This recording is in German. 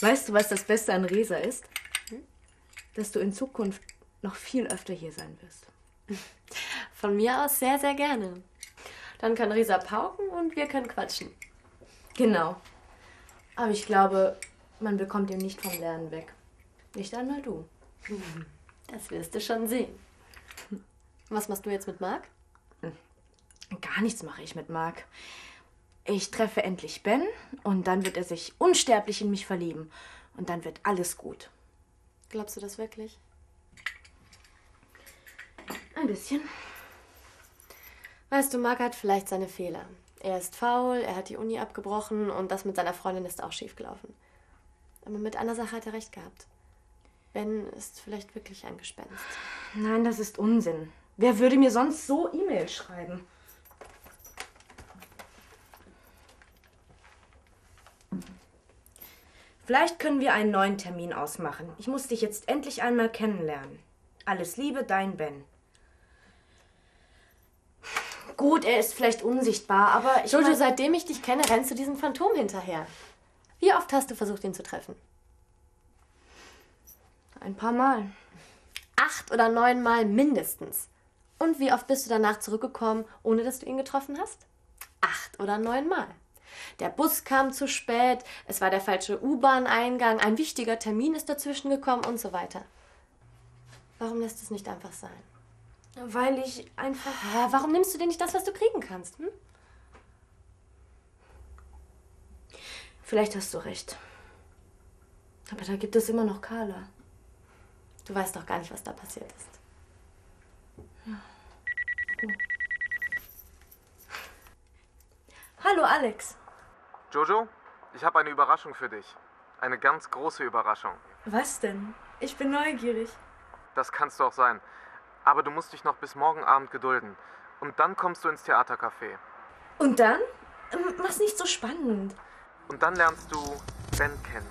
Weißt du, was das Beste an Resa ist? Dass du in Zukunft noch viel öfter hier sein wirst. Von mir aus sehr, sehr gerne. Dann kann Resa pauken und wir können quatschen. Genau. Aber ich glaube, man bekommt ihn nicht vom Lernen weg. Nicht einmal du. Das wirst du schon sehen. Was machst du jetzt mit Marc? Gar nichts mache ich mit Marc. Ich treffe endlich Ben und dann wird er sich unsterblich in mich verlieben. Und dann wird alles gut. Glaubst du das wirklich? Ein bisschen. Weißt du, Marc hat vielleicht seine Fehler. Er ist faul, er hat die Uni abgebrochen und das mit seiner Freundin ist auch schiefgelaufen. Aber mit einer Sache hat er recht gehabt. Ben ist vielleicht wirklich ein Gespenst. Nein, das ist Unsinn. Wer würde mir sonst so E-Mails schreiben? Vielleicht können wir einen neuen Termin ausmachen. Ich muss dich jetzt endlich einmal kennenlernen. Alles Liebe, dein Ben. Gut, er ist vielleicht unsichtbar, aber ich. Jojo, mein- seitdem ich dich kenne, rennst du diesem Phantom hinterher. Wie oft hast du versucht, ihn zu treffen? Ein paar Mal. Acht oder neun Mal mindestens. Und wie oft bist du danach zurückgekommen, ohne dass du ihn getroffen hast? Acht oder neun Mal. Der Bus kam zu spät, es war der falsche U-Bahn-Eingang, ein wichtiger Termin ist dazwischen gekommen und so weiter. Warum lässt es nicht einfach sein? Weil ich einfach. Warum nimmst du dir nicht das, was du kriegen kannst? Hm? Vielleicht hast du recht. Aber da gibt es immer noch Carla. Du weißt doch gar nicht, was da passiert ist. Hallo Alex. Jojo, ich habe eine Überraschung für dich. Eine ganz große Überraschung. Was denn? Ich bin neugierig. Das kannst du auch sein. Aber du musst dich noch bis morgen Abend gedulden. Und dann kommst du ins Theatercafé. Und dann? Ähm, Mach's nicht so spannend. Und dann lernst du Ben kennen.